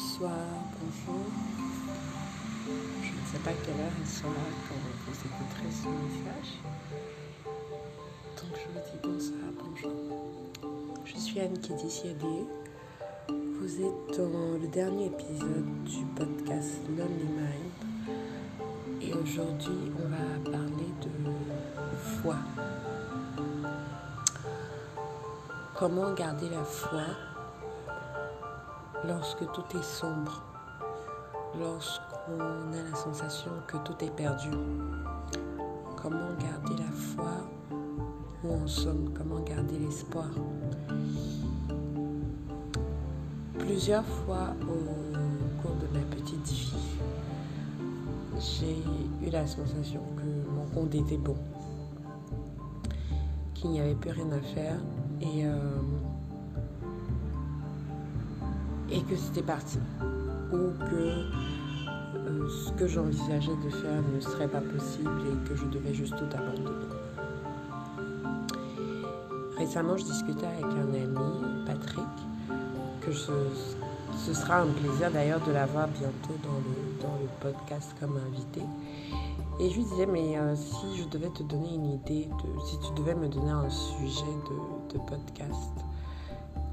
bonsoir, bonjour. Je ne sais pas quelle heure il sera quand vous écouterez ce message. Donc je vous dis bonsoir, bonjour. Je suis Anne Kédiciadé. Vous êtes dans le dernier épisode du podcast Lonely Mind. Et aujourd'hui, on va parler de foi. Comment garder la foi lorsque tout est sombre, lorsqu'on a la sensation que tout est perdu. Comment garder la foi où on sommes, comment garder l'espoir? Plusieurs fois au cours de ma petite vie, j'ai eu la sensation que mon compte était bon, qu'il n'y avait plus rien à faire et euh, et que c'était parti. Ou que euh, ce que j'envisageais de faire ne serait pas possible et que je devais juste tout abandonner. Récemment, je discutais avec un ami, Patrick, que ce, sera un plaisir d'ailleurs de l'avoir bientôt dans le, dans le podcast comme invité. Et je lui disais, mais euh, si je devais te donner une idée, si tu devais me donner un sujet de, de podcast,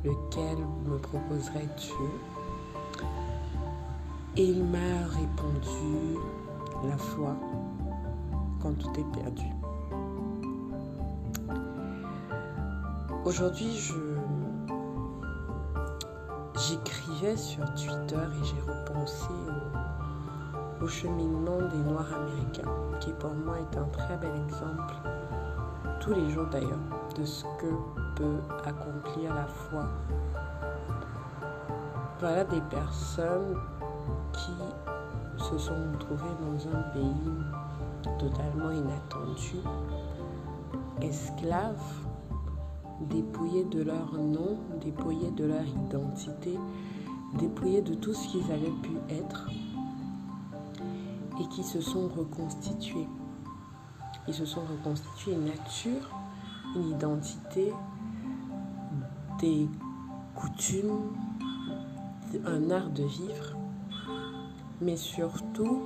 lequel me proposerais-tu? Et il m'a répondu la foi quand tout est perdu. Aujourd'hui, je j'écrivais sur Twitter et j'ai repensé au, au, cheminement des Noirs américains, qui pour moi est un très bel exemple, tous les jours d'ailleurs, de ce que accomplir la foi. Voilà des personnes qui se sont retrouvées dans un pays totalement inattendu, esclaves, dépouillés de leur nom, dépouillés de leur identité, dépouillés de tout ce qu'ils avaient pu être et qui se sont reconstitués. Ils se sont reconstitués une nature, une identité, des coutumes, un art de vivre, mais surtout,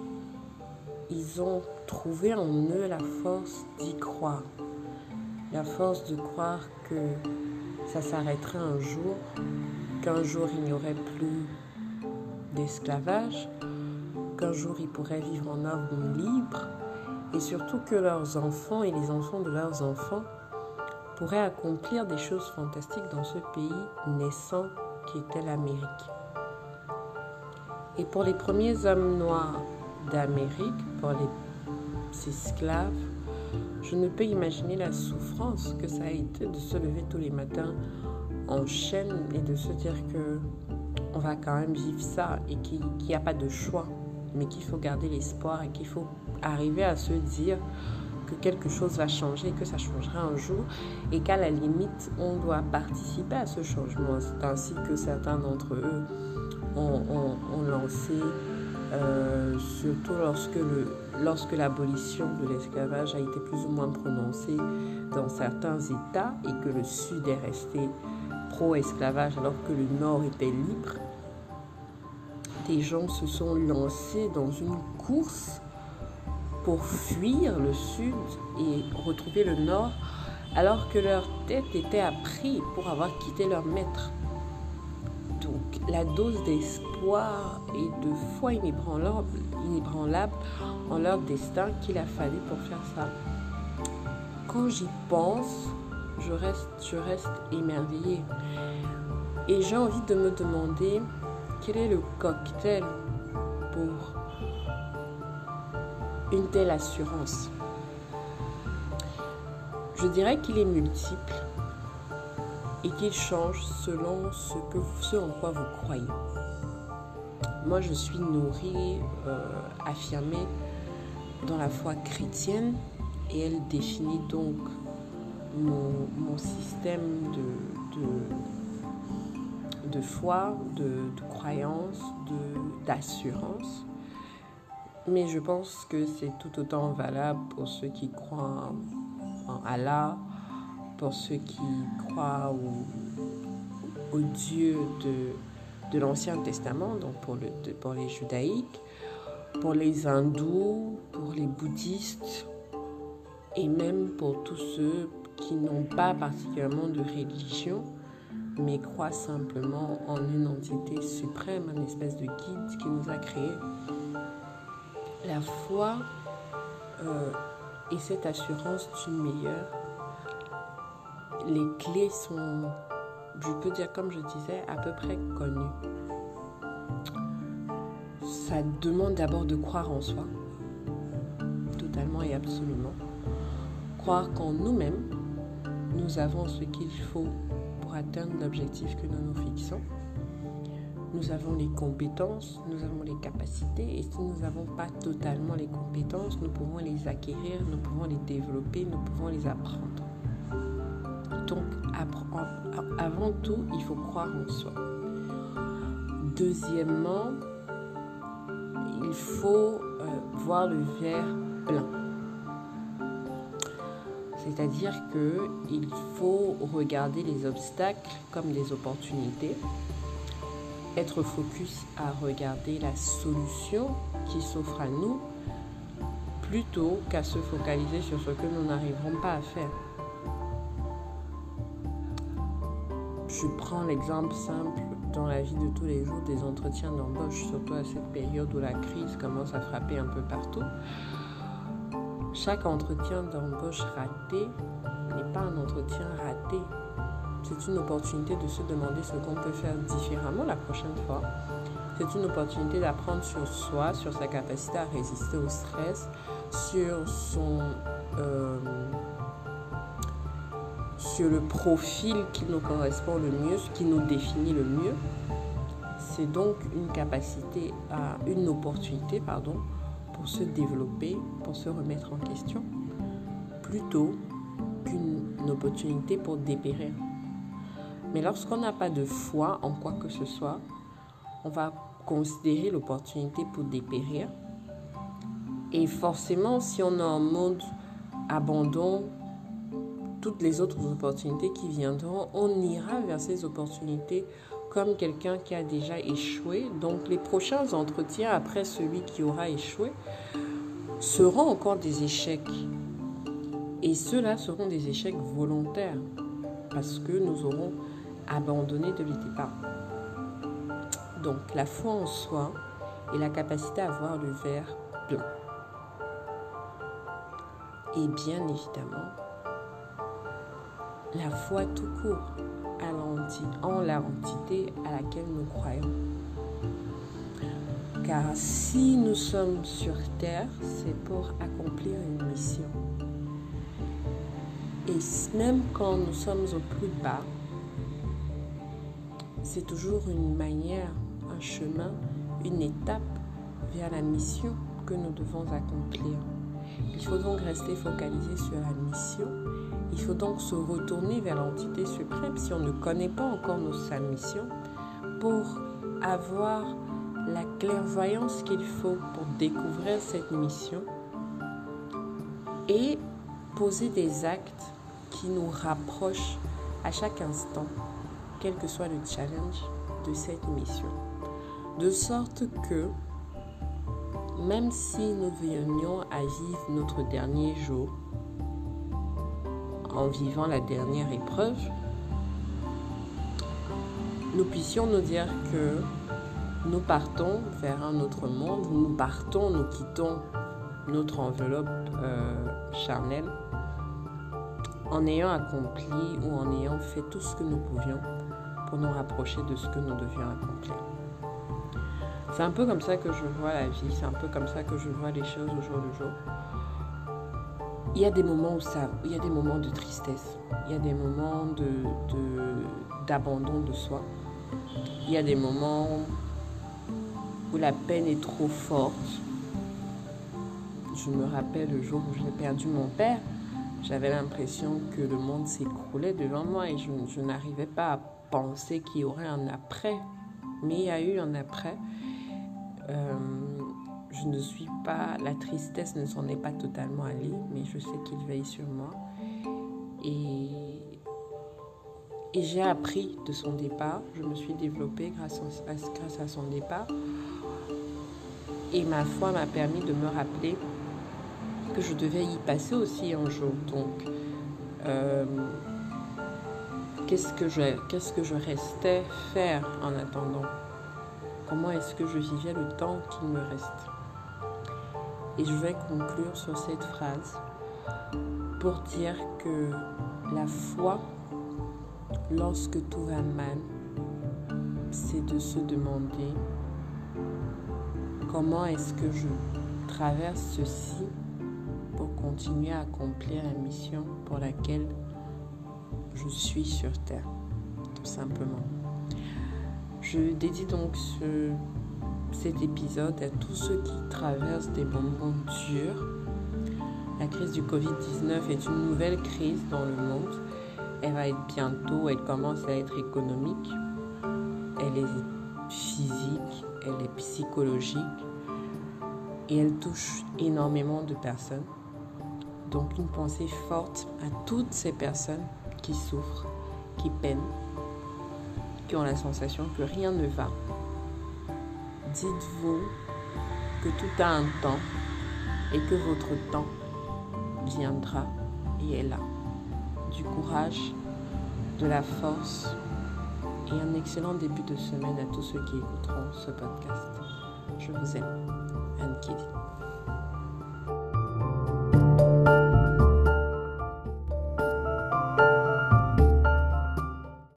ils ont trouvé en eux la force d'y croire, la force de croire que ça s'arrêterait un jour, qu'un jour il n'y aurait plus d'esclavage, qu'un jour ils pourraient vivre en homme libre, et surtout que leurs enfants et les enfants de leurs enfants pourrait accomplir des choses fantastiques dans ce pays naissant qui était l'Amérique. Et pour les premiers hommes noirs d'Amérique, pour les esclaves, je ne peux imaginer la souffrance que ça a été de se lever tous les matins en chaîne et de se dire que on va quand même vivre ça et qu'il n'y a pas de choix, mais qu'il faut garder l'espoir et qu'il faut arriver à se dire quelque chose va changer, que ça changera un jour et qu'à la limite, on doit participer à ce changement. C'est ainsi que certains d'entre eux ont, lancé, euh, surtout lorsque, lorsque l'abolition de l'esclavage a été plus ou moins prononcée dans certains États et que le Sud est resté pro-esclavage alors que le Nord était libre. Des gens se sont lancés dans une course pour fuir le sud et retrouver le nord, alors que leur tête était à prix pour avoir quitté leur maître. Donc la dose d'espoir et de foi inébranlable, en leur destin qu'il a fallu pour faire ça. Quand j'y pense, je reste, je reste émerveillée. Et j'ai envie de me demander quel est le cocktail une telle assurance Je dirais qu'il est multiple et qu'il change selon ce, en quoi vous croyez. Moi, je suis nourrie, euh, affirmée dans la foi chrétienne et elle définit donc mon, système de, foi, de croyance, d'assurance. Mais je pense que c'est tout autant valable pour ceux qui croient en Allah, pour ceux qui croient au, Dieu de, de l'Ancien Testament, donc pour, le, pour les judaïques, pour les hindous, pour les bouddhistes et même pour tous ceux qui n'ont pas particulièrement de religion, mais croient simplement en une entité suprême, une espèce de guide qui nous a créés. La foi euh, et cette assurance du meilleur, les clés sont, je peux dire comme je disais, à peu près connues. Ça demande d'abord de croire en soi, totalement et absolument. Croire qu'en nous-mêmes, nous avons ce qu'il faut pour atteindre l'objectif que nous nous fixons. Nous avons les compétences, nous avons les capacités et si nous n'avons pas totalement les compétences, nous pouvons les acquérir, nous pouvons les développer, nous pouvons les apprendre. Donc, avant tout, il faut croire en soi. Deuxièmement, il faut euh, voir le verre plein. C'est-à-dire qu'il faut regarder les obstacles comme des opportunités, être focus à regarder la solution qui s'offre à nous plutôt qu'à se focaliser sur ce que nous n'arriverons pas à faire. Je prends l'exemple simple dans la vie de tous les jours des entretiens d'embauche, surtout à cette période où la crise commence à frapper un peu partout. Chaque entretien d'embauche raté n'est pas un entretien raté. C'est une opportunité de se demander ce qu'on peut faire différemment la prochaine fois. C'est une opportunité d'apprendre sur soi, sur sa capacité à résister au stress, sur son... Euh, le profil qui nous correspond le mieux, ce qui nous définit le mieux. C'est donc une capacité une opportunité, pour se développer, pour se remettre en question, plutôt qu'une opportunité pour dépérir. Mais lorsqu'on n'a pas de foi en quoi que ce soit, on va considérer l'opportunité pour dépérir. Et forcément, si on est en mode abandon, toutes les autres opportunités qui viendront, on ira vers ces opportunités comme quelqu'un qui a déjà échoué. Donc les prochains entretiens après celui qui aura échoué seront encore des échecs. Et ceux-là seront des échecs volontaires parce que nous aurons abandonné de départ. Donc la foi en soi et la capacité à voir le verre plein. Et bien évidemment, la foi tout court en l'entité à laquelle nous croyons. Car si nous sommes sur Terre, c'est pour accomplir une mission. Et même quand nous sommes au plus bas, c'est toujours une manière, un chemin, une étape vers la mission que nous devons accomplir. Il faut donc rester focalisé sur la mission il faut donc se retourner vers l'entité suprême si on ne connaît pas encore sa mission pour avoir la clairvoyance qu'il faut pour découvrir cette mission et poser des actes qui nous rapprochent à chaque instant, quel que soit le challenge de cette mission. De sorte que même si nous venions à vivre notre dernier jour, en vivant la dernière épreuve, nous puissions nous dire que nous partons vers un autre monde, nous partons, nous quittons notre enveloppe euh, charnelle en ayant accompli ou en ayant fait tout ce que nous pouvions pour nous rapprocher de ce que nous devions accomplir. C'est un peu comme ça que je vois la vie, c'est un peu comme ça que je vois les choses au jour le jour il y a des moments où ça, il y a des moments de tristesse, il y a des moments de, d'abandon de, soi, il y a des moments où la peine est trop forte. Je me rappelle le jour où j'ai perdu mon père, j'avais l'impression que le monde s'écroulait devant moi et je, n'arrivais pas à penser qu'il y aurait un après. Mais il y a eu un après. Euh, je ne suis pas, la tristesse ne s'en est pas totalement allée, mais je sais qu'il veille sur moi. Et Et j'ai appris de son départ. Je me suis développée grâce à, grâce à son départ. Et ma foi m'a permis de me rappeler que je devais y passer aussi un jour. Donc, euh, qu'est-ce que je, qu'est-ce que je restais faire en attendant? Comment est-ce que je vivais le temps qu'il me reste? Et je vais conclure sur cette phrase pour dire que la foi, lorsque tout va mal, c'est de se demander comment est-ce que je traverse ceci pour continuer à accomplir la mission pour laquelle je suis sur Terre, tout simplement. Je dédie donc ce, cet épisode à tous ceux qui traversent des moments durs. La crise du Covid-19 est une nouvelle crise dans le monde. Elle va être bientôt, elle commence à être économique, elle est physique, elle est psychologique et elle touche énormément de personnes. Donc une pensée forte à toutes ces personnes qui souffrent, qui peinent, qui ont la sensation que rien ne va. Dites-vous que tout a un temps et que votre temps viendra et est là. Du courage, de la force et un excellent début de semaine à tous ceux qui écouteront ce podcast. Je vous aime. Anne.